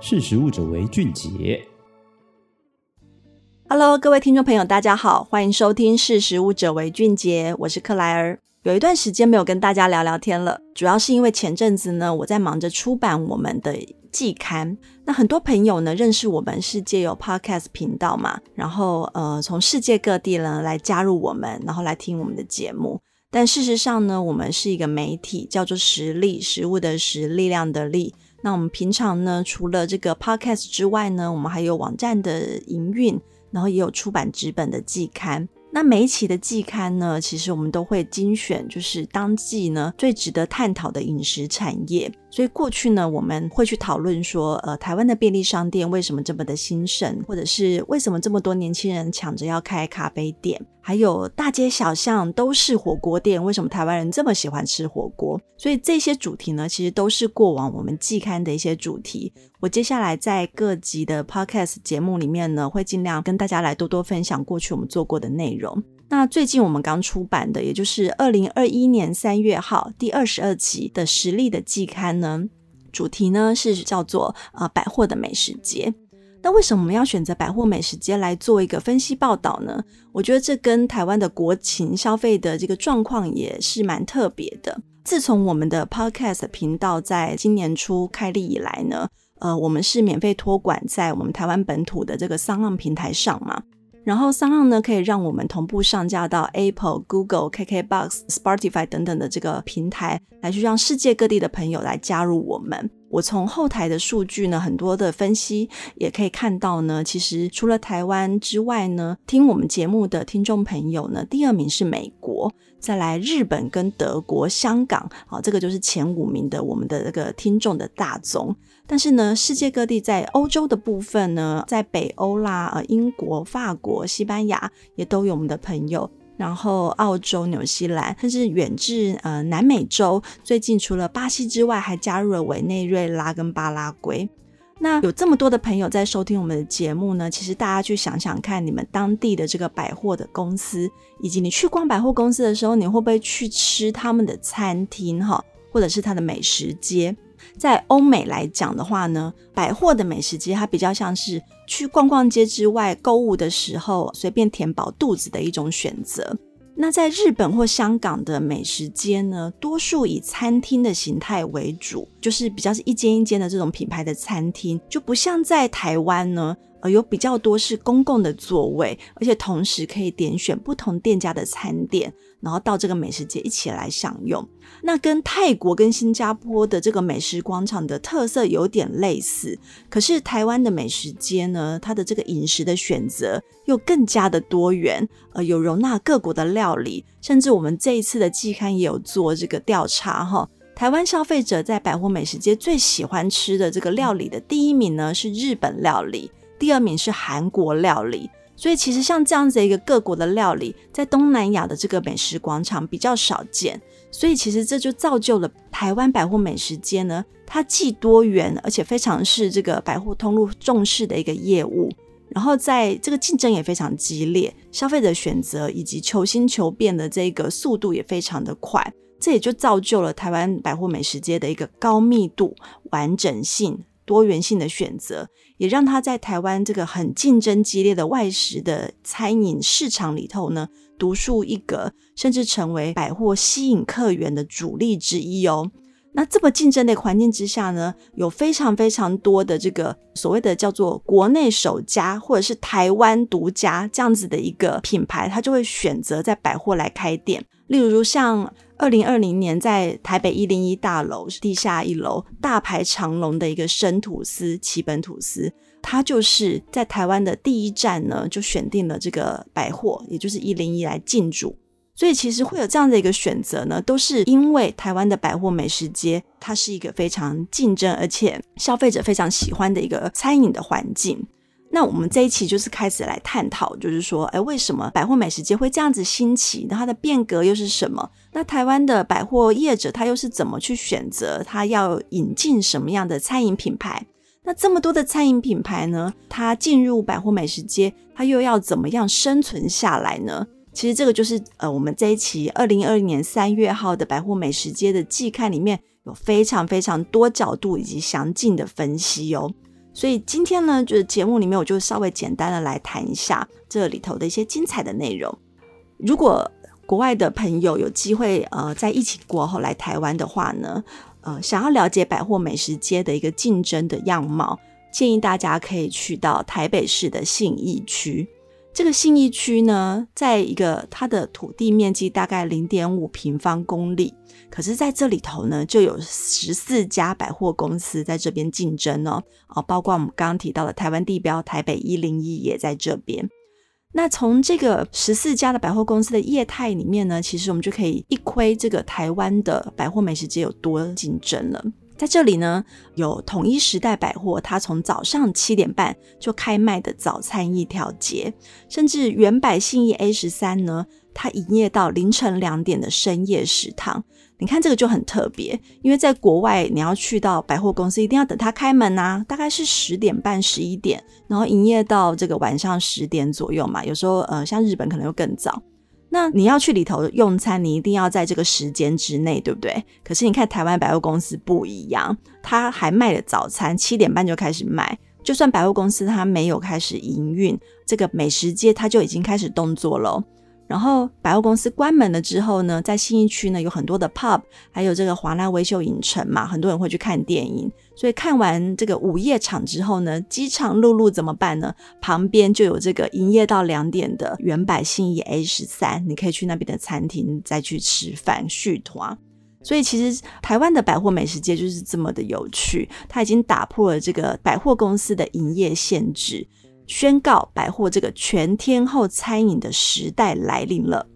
识食物者为俊杰。Hello，各位听众朋友，大家好，欢迎收听《识食物者为俊杰》，我是克莱尔。有一段时间没有跟大家聊聊天了，主要是因为前阵子呢，我在忙着出版我们的季刊。那很多朋友呢认识我们是借由 Podcast 频道嘛，然后呃从世界各地呢来加入我们，然后来听我们的节目。但事实上呢，我们是一个媒体，叫做实力，食物的实，力量的力。那我们平常呢，除了这个 podcast 之外呢，我们还有网站的营运，然后也有出版纸本的季刊。那每一期的季刊呢，其实我们都会精选，就是当季呢最值得探讨的饮食产业。所以过去呢，我们会去讨论说，呃，台湾的便利商店为什么这么的兴盛，或者是为什么这么多年轻人抢着要开咖啡店，还有大街小巷都是火锅店，为什么台湾人这么喜欢吃火锅？所以这些主题呢，其实都是过往我们季刊的一些主题。我接下来在各集的 podcast 节目里面呢，会尽量跟大家来多多分享过去我们做过的内容。那最近我们刚出版的，也就是二零二一年三月号第二十二期的实力的季刊呢，主题呢是叫做呃百货的美食街。那为什么我们要选择百货美食街来做一个分析报道呢？我觉得这跟台湾的国情消费的这个状况也是蛮特别的。自从我们的 Podcast 频道在今年初开立以来呢，呃，我们是免费托管在我们台湾本土的这个 SoundOn 平台上嘛。然后 SoundOn 呢，可以让我们同步上架到 Apple、Google、KKBox、Spotify 等等的这个平台，来去让世界各地的朋友来加入我们。我从后台的数据呢，很多的分析也可以看到呢，其实除了台湾之外呢，听我们节目的听众朋友呢，第二名是美国，再来日本跟德国、香港，好，这个就是前五名的我们的这个听众的大宗。但是呢，世界各地在欧洲的部分呢，在北欧啦、呃英国、法国、西班牙也都有我们的朋友，然后澳洲、纽西兰，甚至远至呃南美洲，最近除了巴西之外，还加入了委内瑞拉跟巴拉圭。那有这么多的朋友在收听我们的节目呢，其实大家去想想看，你们当地的这个百货的公司，以及你去逛百货公司的时候，你会不会去吃他们的餐厅哈，或者是他的美食街？在欧美来讲的话呢，百货的美食街它比较像是去逛逛街之外购物的时候随便填饱肚子的一种选择。那在日本或香港的美食街呢，多数以餐厅的形态为主，就是比较是一间一间的这种品牌的餐厅，就不像在台湾呢。呃，有比较多是公共的座位，而且同时可以点选不同店家的餐点，然后到这个美食街一起来享用。那跟泰国跟新加坡的这个美食广场的特色有点类似，可是台湾的美食街呢，它的这个饮食的选择又更加的多元，呃，有容纳各国的料理，甚至我们这一次的季刊也有做这个调查哈。台湾消费者在百货美食街最喜欢吃的这个料理的第一名呢，是日本料理。第二名是韩国料理，所以其实像这样子一个各国的料理，在东南亚的这个美食广场比较少见，所以其实这就造就了台湾百货美食街呢，它既多元，而且非常是这个百货通路重视的一个业务，然后在这个竞争也非常激烈，消费者选择以及求新求变的这个速度也非常的快，这也就造就了台湾百货美食街的一个高密度、完整性。多元性的选择，也让他在台湾这个很竞争激烈的外食的餐饮市场里头呢，独树一格，甚至成为百货吸引客源的主力之一哦。那这么竞争的环境之下呢，有非常非常多的这个所谓的叫做国内首家或者是台湾独家这样子的一个品牌，他就会选择在百货来开店，例如像。二零二零年，在台北一零一大楼地下一楼大排长龙的一个生吐司奇本吐司，它就是在台湾的第一站呢，就选定了这个百货，也就是一零一来进驻。所以其实会有这样的一个选择呢，都是因为台湾的百货美食街，它是一个非常竞争而且消费者非常喜欢的一个餐饮的环境。那我们这一期就是开始来探讨，就是说，哎，为什么百货美食街会这样子兴起？那它的变革又是什么？那台湾的百货业者他又是怎么去选择？他要引进什么样的餐饮品牌？那这么多的餐饮品牌呢？它进入百货美食街，它又要怎么样生存下来呢？其实这个就是呃，我们这一期二零二零年三月号的百货美食街的季刊里面有非常非常多角度以及详尽的分析哦。所以今天呢，就是节目里面我就稍微简单的来谈一下这里头的一些精彩的内容。如果国外的朋友有机会呃在疫情过后来台湾的话呢，呃，想要了解百货美食街的一个竞争的样貌，建议大家可以去到台北市的信义区。这个信义区呢，在一个它的土地面积大概零点五平方公里，可是在这里头呢，就有十四家百货公司在这边竞争哦，哦，包括我们刚刚提到的台湾地标台北一零一也在这边。那从这个十四家的百货公司的业态里面呢，其实我们就可以一窥这个台湾的百货美食街有多竞争了。在这里呢，有统一时代百货，它从早上七点半就开卖的早餐一条街，甚至原百信义 A 十三呢，它营业到凌晨两点的深夜食堂。你看这个就很特别，因为在国外你要去到百货公司，一定要等它开门啊，大概是十点半、十一点，然后营业到这个晚上十点左右嘛。有时候呃，像日本可能又更早。那你要去里头用餐，你一定要在这个时间之内，对不对？可是你看台湾百货公司不一样，它还卖了早餐，七点半就开始卖。就算百货公司它没有开始营运，这个美食街它就已经开始动作了。然后百货公司关门了之后呢，在信义区呢有很多的 pub，还有这个华纳威秀影城嘛，很多人会去看电影。所以看完这个午夜场之后呢，饥肠辘辘怎么办呢？旁边就有这个营业到两点的原百信义 A 十三，你可以去那边的餐厅再去吃饭续团。所以其实台湾的百货美食街就是这么的有趣，它已经打破了这个百货公司的营业限制。宣告百货这个全天候餐饮的时代来临了。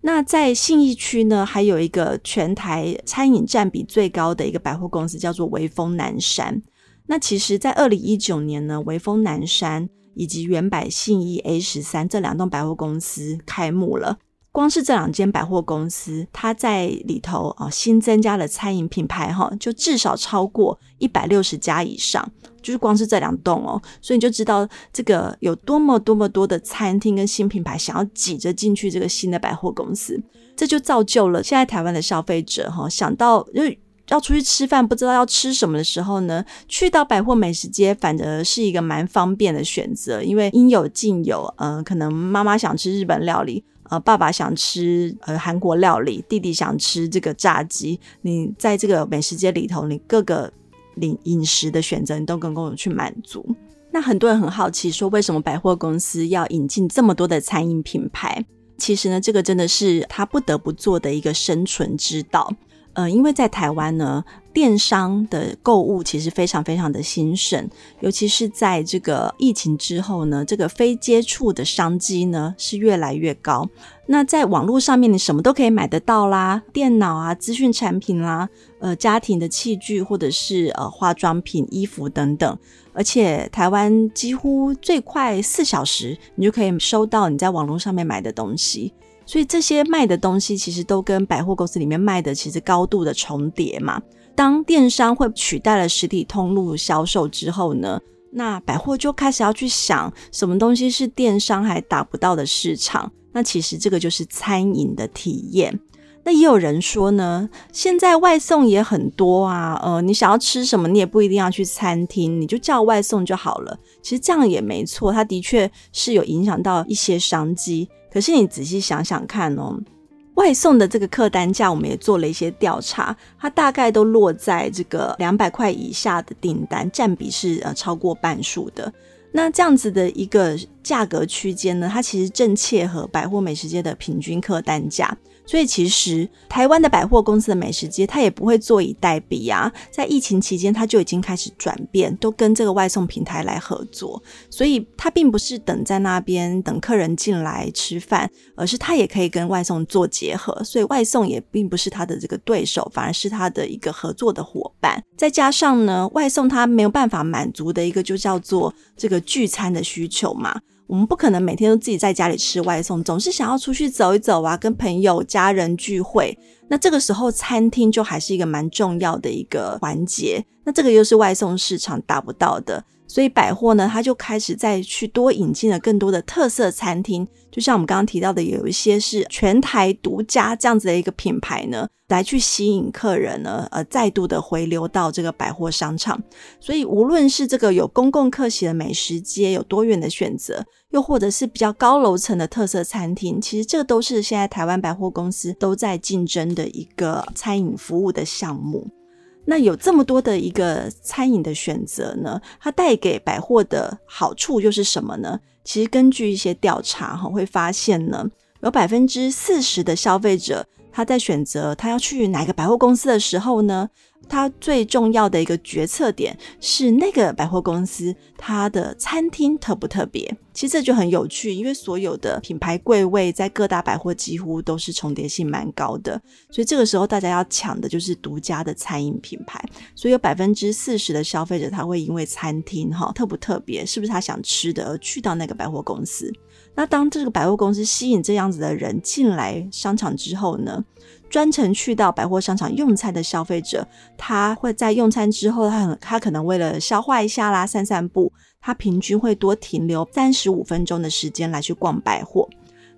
那在信义区呢，还有一个全台餐饮占比最高的一个百货公司，叫做威风南山。那其实，在二零一九年呢，威风南山以及原百信义 A 十三这两栋百货公司开幕了。光是这两间百货公司，它在里头啊新增加的餐饮品牌哈，就至少超过一百六十家以上，就是光是这两栋哦，所以你就知道这个有多么多么多的餐厅跟新品牌想要挤着进去这个新的百货公司，这就造就了现在台湾的消费者哈，想到就要出去吃饭，不知道要吃什么的时候呢，去到百货美食街反而是一个蛮方便的选择，因为应有尽有，嗯、可能妈妈想吃日本料理。呃，爸爸想吃呃韩国料理，弟弟想吃这个炸鸡。你在这个美食街里头，你各个饮饮食的选择，你都能够去满足。那很多人很好奇，说为什么百货公司要引进这么多的餐饮品牌？其实呢，这个真的是他不得不做的一个生存之道。呃，因为在台湾呢。电商的购物其实非常非常的兴盛，尤其是在这个疫情之后呢，这个非接触的商机呢是越来越高。那在网络上面，你什么都可以买得到啦，电脑啊、资讯产品啦、呃、家庭的器具或者是呃化妆品、衣服等等。而且台湾几乎最快四小时，你就可以收到你在网络上面买的东西。所以这些卖的东西其实都跟百货公司里面卖的其实高度的重叠嘛。当电商会取代了实体通路销售之后呢，那百货就开始要去想什么东西是电商还达不到的市场。那其实这个就是餐饮的体验。那也有人说呢，现在外送也很多啊，呃，你想要吃什么，你也不一定要去餐厅，你就叫外送就好了。其实这样也没错，它的确是有影响到一些商机。可是你仔细想想看哦。外送的这个客单价，我们也做了一些调查，它大概都落在这个两百块以下的订单，占比是呃超过半数的。那这样子的一个价格区间呢，它其实正切合百货美食街的平均客单价。所以其实台湾的百货公司的美食街，它也不会坐以待毙啊。在疫情期间，它就已经开始转变，都跟这个外送平台来合作。所以它并不是等在那边等客人进来吃饭，而是它也可以跟外送做结合。所以外送也并不是它的这个对手，反而是它的一个合作的伙伴。再加上呢，外送它没有办法满足的一个就叫做这个聚餐的需求嘛。我们不可能每天都自己在家里吃外送，总是想要出去走一走啊，跟朋友、家人聚会。那这个时候，餐厅就还是一个蛮重要的一个环节。那这个又是外送市场达不到的，所以百货呢，它就开始再去多引进了更多的特色餐厅，就像我们刚刚提到的，有一些是全台独家这样子的一个品牌呢，来去吸引客人呢，呃，再度的回流到这个百货商场。所以无论是这个有公共客席的美食街，有多元的选择，又或者是比较高楼层的特色餐厅，其实这个都是现在台湾百货公司都在竞争的一个餐饮服务的项目。那有这么多的一个餐饮的选择呢，它带给百货的好处又是什么呢？其实根据一些调查哈，会发现呢，有百分之四十的消费者他在选择他要去哪个百货公司的时候呢，它最重要的一个决策点是那个百货公司它的餐厅特不特别？其实这就很有趣，因为所有的品牌柜位在各大百货几乎都是重叠性蛮高的，所以这个时候大家要抢的就是独家的餐饮品牌。所以有百分之四十的消费者他会因为餐厅哈特不特别，是不是他想吃的而去到那个百货公司？那当这个百货公司吸引这样子的人进来商场之后呢，专程去到百货商场用餐的消费者，他会在用餐之后，他很他可能为了消化一下啦，散散步，他平均会多停留三十五分钟的时间来去逛百货。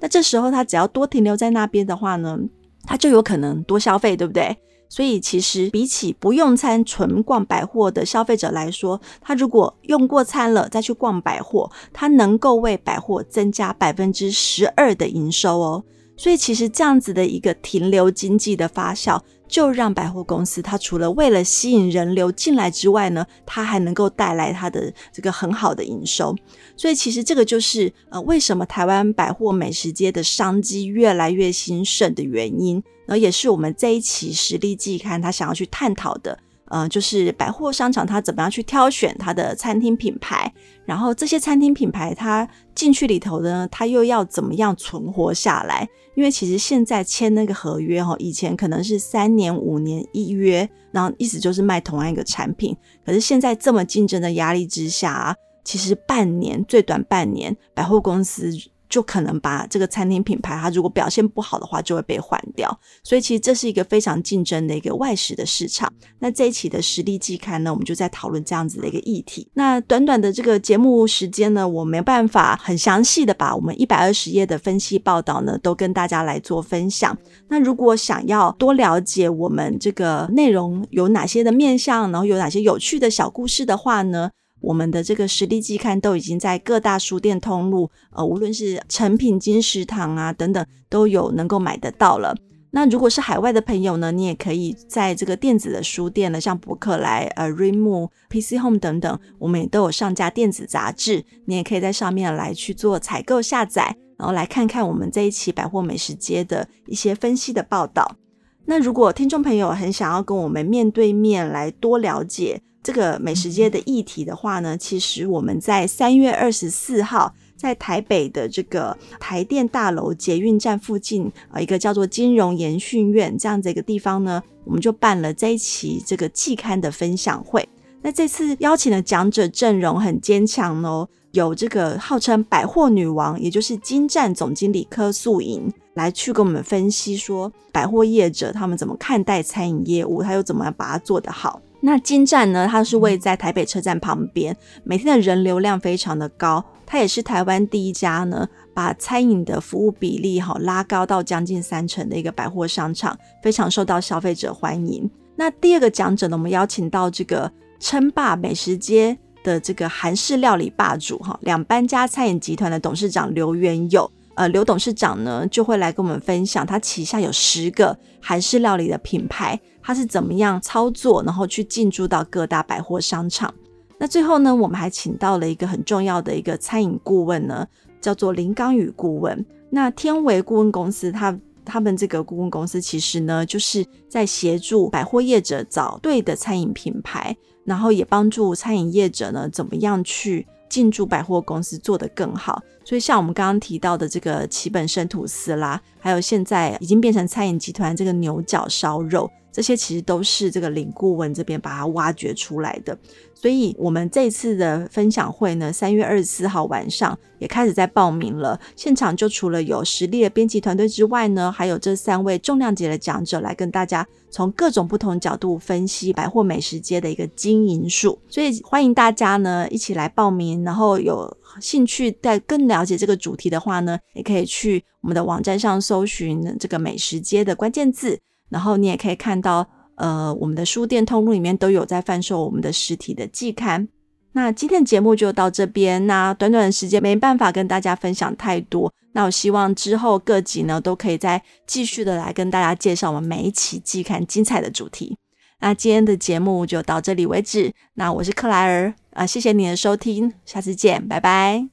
那这时候他只要多停留在那边的话呢，他就有可能多消费，对不对？所以其实比起不用餐纯逛百货的消费者来说，他如果用过餐了再去逛百货，他能够为百货增加百分之十二的营收哦。所以其实这样子的一个停留经济的发酵，就让百货公司它除了为了吸引人流进来之外呢，它还能够带来它的这个很好的营收。所以其实这个就是呃为什么台湾百货美食街的商机越来越兴盛的原因，然后也是我们这一期实力季刊它想要去探讨的。嗯、呃，就是百货商场它怎么样去挑选它的餐厅品牌，然后这些餐厅品牌它进去里头呢，它又要怎么样存活下来？因为其实现在签那个合约哈，以前可能是三年、五年一约，然后意思就是卖同样一个产品。可是现在这么竞争的压力之下啊，其实半年最短半年，百货公司。就可能把这个餐厅品牌，它如果表现不好的话，就会被换掉。所以其实这是一个非常竞争的一个外食的市场。那这一期的实力季刊呢，我们就在讨论这样子的一个议题。那短短的这个节目时间呢，我没办法很详细的把我们一百二十页的分析报道呢，都跟大家来做分享。那如果想要多了解我们这个内容有哪些的面向，然后有哪些有趣的小故事的话呢，我们的这个实力季刊都已经在各大书店通路，呃，无论是诚品、金石堂啊等等，都有能够买得到了。那如果是海外的朋友呢，你也可以在这个电子的书店呢，像博客来、呃、r e m o、PC Home 等等，我们也都有上架电子杂志，你也可以在上面来去做采购下载，然后来看看我们这一期百货美食街的一些分析的报道。那如果听众朋友很想要跟我们面对面来多了解，这个美食街的议题的话呢，其实我们在三月二十四号，在台北的这个台电大楼捷运站附近，呃，一个叫做金融研训院这样子一个地方呢，我们就办了这一期这个季刊的分享会。那这次邀请的讲者阵容很坚强哦，有这个号称百货女王，也就是金站总经理柯素莹，来去跟我们分析说百货业者他们怎么看待餐饮业务，他又怎么样把它做得好。那金站呢，它是位在台北车站旁边，每天的人流量非常的高，它也是台湾第一家呢，把餐饮的服务比例哈拉高到将近三成的一个百货商场，非常受到消费者欢迎。那第二个讲者呢，我们邀请到这个称霸美食街的这个韩式料理霸主哈，两班家餐饮集团的董事长刘元友。呃，刘董事长呢就会来跟我们分享，他旗下有十个韩式料理的品牌，他是怎么样操作，然后去进驻到各大百货商场。那最后呢，我们还请到了一个很重要的一个餐饮顾问呢，叫做林刚宇顾问。那天维顾问公司，他他们这个顾问公司其实呢，就是在协助百货业者找对的餐饮品牌，然后也帮助餐饮业者呢，怎么样去。进驻百货公司做得更好，所以像我们刚刚提到的这个奇本生吐司啦，还有现在已经变成餐饮集团这个牛角烧肉，这些其实都是这个林顾问这边把它挖掘出来的。所以，我们这次的分享会呢，三月二十四号晚上也开始在报名了。现场就除了有实力的编辑团队之外呢，还有这三位重量级的讲者来跟大家从各种不同角度分析百货美食街的一个经营术。所以，欢迎大家呢一起来报名。然后有兴趣再更了解这个主题的话呢，也可以去我们的网站上搜寻这个美食街的关键字，然后你也可以看到。呃，我们的书店通路里面都有在贩售我们的实体的季刊。那今天的节目就到这边。那短短的时间没办法跟大家分享太多。那我希望之后各集呢都可以再继续的来跟大家介绍我们每一期季刊精彩的主题。那今天的节目就到这里为止。那我是克莱尔啊，呃，谢谢你的收听，下次见，拜拜。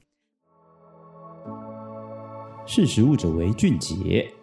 识食物者为俊杰。